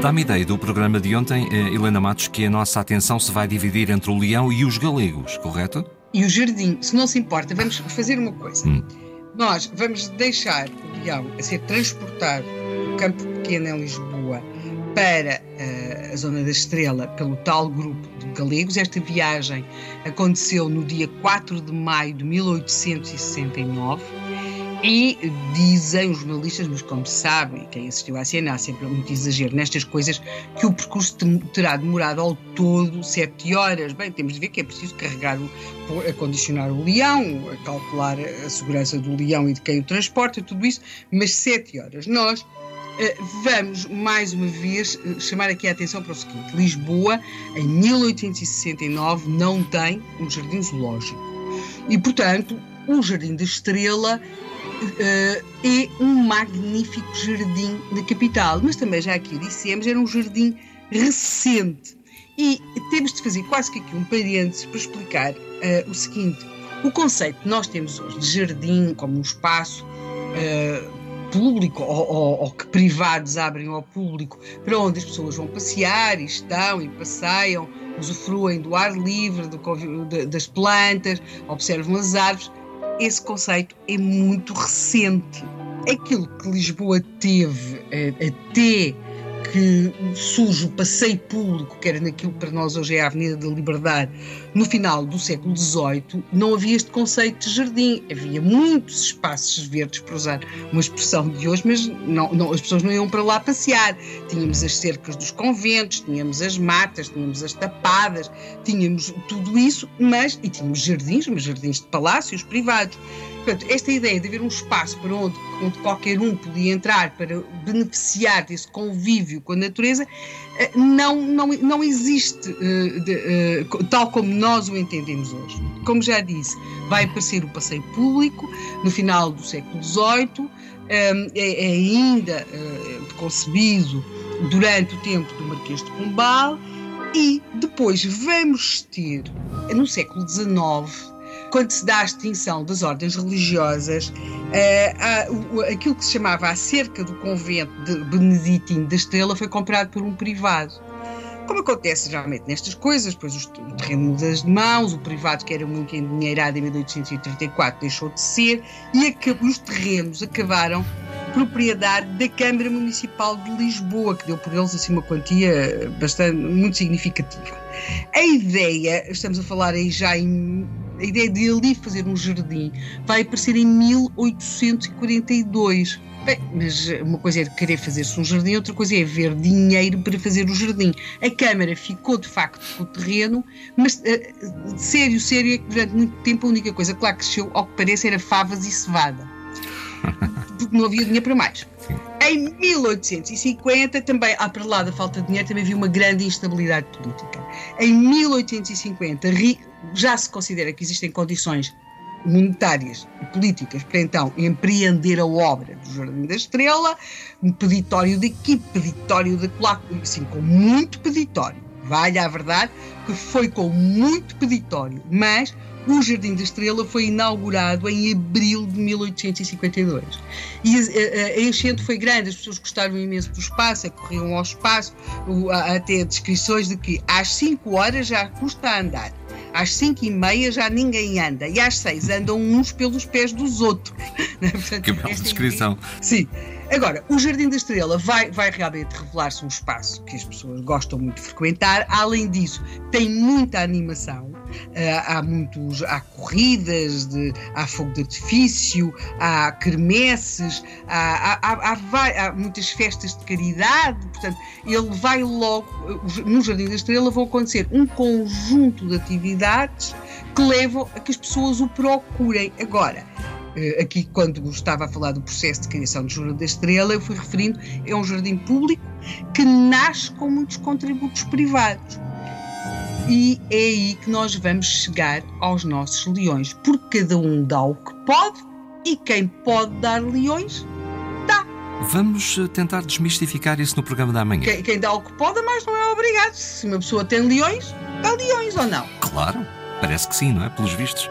Dá-me ideia do programa de ontem, eh, Helena Matos, que a nossa atenção se vai dividir entre o leão e os galegos, correto? E o jardim, se não se importa, vamos fazer uma coisa. Hum. Nós vamos deixar o leão a ser transportado do campo pequeno em Lisboa para uh, a Zona da Estrela pelo tal grupo de galegos. Esta viagem aconteceu no dia 4 de maio de 1869 e dizem os jornalistas, mas como sabem, quem assistiu à cena há sempre muito exagero nestas coisas, que o percurso terá demorado ao todo sete horas. Bem, temos de ver que é preciso carregar, o, acondicionar o leão, a calcular a segurança do leão e de quem o transporta, tudo isso, mas sete horas. Nós vamos mais uma vez eh, chamar aqui a atenção para o seguinte: Lisboa, em 1869, não tem um jardim zoológico. E, portanto, o Jardim da Estrela uh, é um magnífico jardim na capital, mas também já aqui dissemos, era um jardim recente. E temos de fazer quase que aqui um parênteses para explicar uh, o seguinte: o conceito que nós temos hoje de jardim como um espaço uh, público ou, ou, ou, que privados abrem ao público para onde as pessoas vão passear e estão e passeiam, usufruem do ar livre, do, das plantas, observam as árvores esse conceito é muito recente. Aquilo que Lisboa teve eh, até que surge o passeio público, que era naquilo que para nós hoje é a Avenida da Liberdade, no final do século XVIII, não havia este conceito de jardim. Havia muitos espaços verdes, para usar uma expressão de hoje, mas não, não, as pessoas não iam para lá passear. Tínhamos as cercas dos conventos, tínhamos as matas, tínhamos as tapadas, tínhamos tudo isso, mas e tínhamos jardins, mas jardins de palácios privados. Portanto, esta ideia de haver um espaço para onde, onde qualquer um podia entrar para beneficiar desse convívio com a natureza eh, não, não, não existe uh, de, uh, tal como nós o entendemos hoje. Como já disse, vai aparecer o passeio público no final do século XVIII, um, é, é, ainda uh, concebido durante o tempo do Marquês de Pombal e depois vamos ter, no século XIX, quando se dá a extinção das ordens religiosas, uh, aquilo que se chamava a cerca do convento de Beneditino da Estrela foi comprado por um privado. Como acontece geralmente nestas coisas, pois o terreno muda de mãos, o privado que era muito endinheirado em 1834 deixou de ser e os terrenos acabaram propriedade da Câmara Municipal de Lisboa, que deu por eles assim uma quantia bastante muito significativa. A ideia, estamos a falar aí já em a ideia de ali fazer um jardim vai aparecer em 1842. Bem, mas uma coisa é querer fazer-se um jardim, outra coisa é ver dinheiro para fazer o jardim. A Câmara ficou de facto com o terreno, mas uh, sério, sério, é que durante muito tempo a única coisa que lá cresceu, ao que parece, era favas e cevada. Porque não havia dinheiro para mais. Em 1850, também, à para lá da falta de dinheiro, também havia uma grande instabilidade política. Em 1850, já se considera que existem condições monetárias e políticas para então empreender a obra do Jardim da Estrela, um peditório daqui, peditório de lá, assim, com muito peditório. Vale a verdade que foi com muito peditório, mas o Jardim da Estrela foi inaugurado em abril de 1852. E a, a enchente foi grande, as pessoas gostaram imenso do espaço, corriam ao espaço, até descrições de que às 5 horas já custa andar às 5 e meia já ninguém anda e às 6 andam uns pelos pés dos outros. Portanto, que bela descrição. Sim. Agora, o Jardim da Estrela vai, vai realmente revelar-se um espaço que as pessoas gostam muito de frequentar. Além disso, tem muita animação. Uh, há muitos, há corridas, de, há fogo de artifício, há quermesses, há, há, há, há, muitas festas de caridade. Portanto, ele vai logo, no Jardim da Estrela vão acontecer um conjunto de atividades que levam a que as pessoas o procurem. Agora, aqui quando estava a falar do processo de criação do Jardim da Estrela, eu fui referindo, é um jardim público que nasce com muitos contributos privados. E é aí que nós vamos chegar aos nossos leões, porque cada um dá o que pode e quem pode dar leões, dá. Vamos eh, tentar desmistificar isso no programa da manhã. Quem, quem dá o que pode, mas não é obrigado. Se uma pessoa tem leões, dá leões ou não? Claro, parece que sim, não é? Pelos vistos.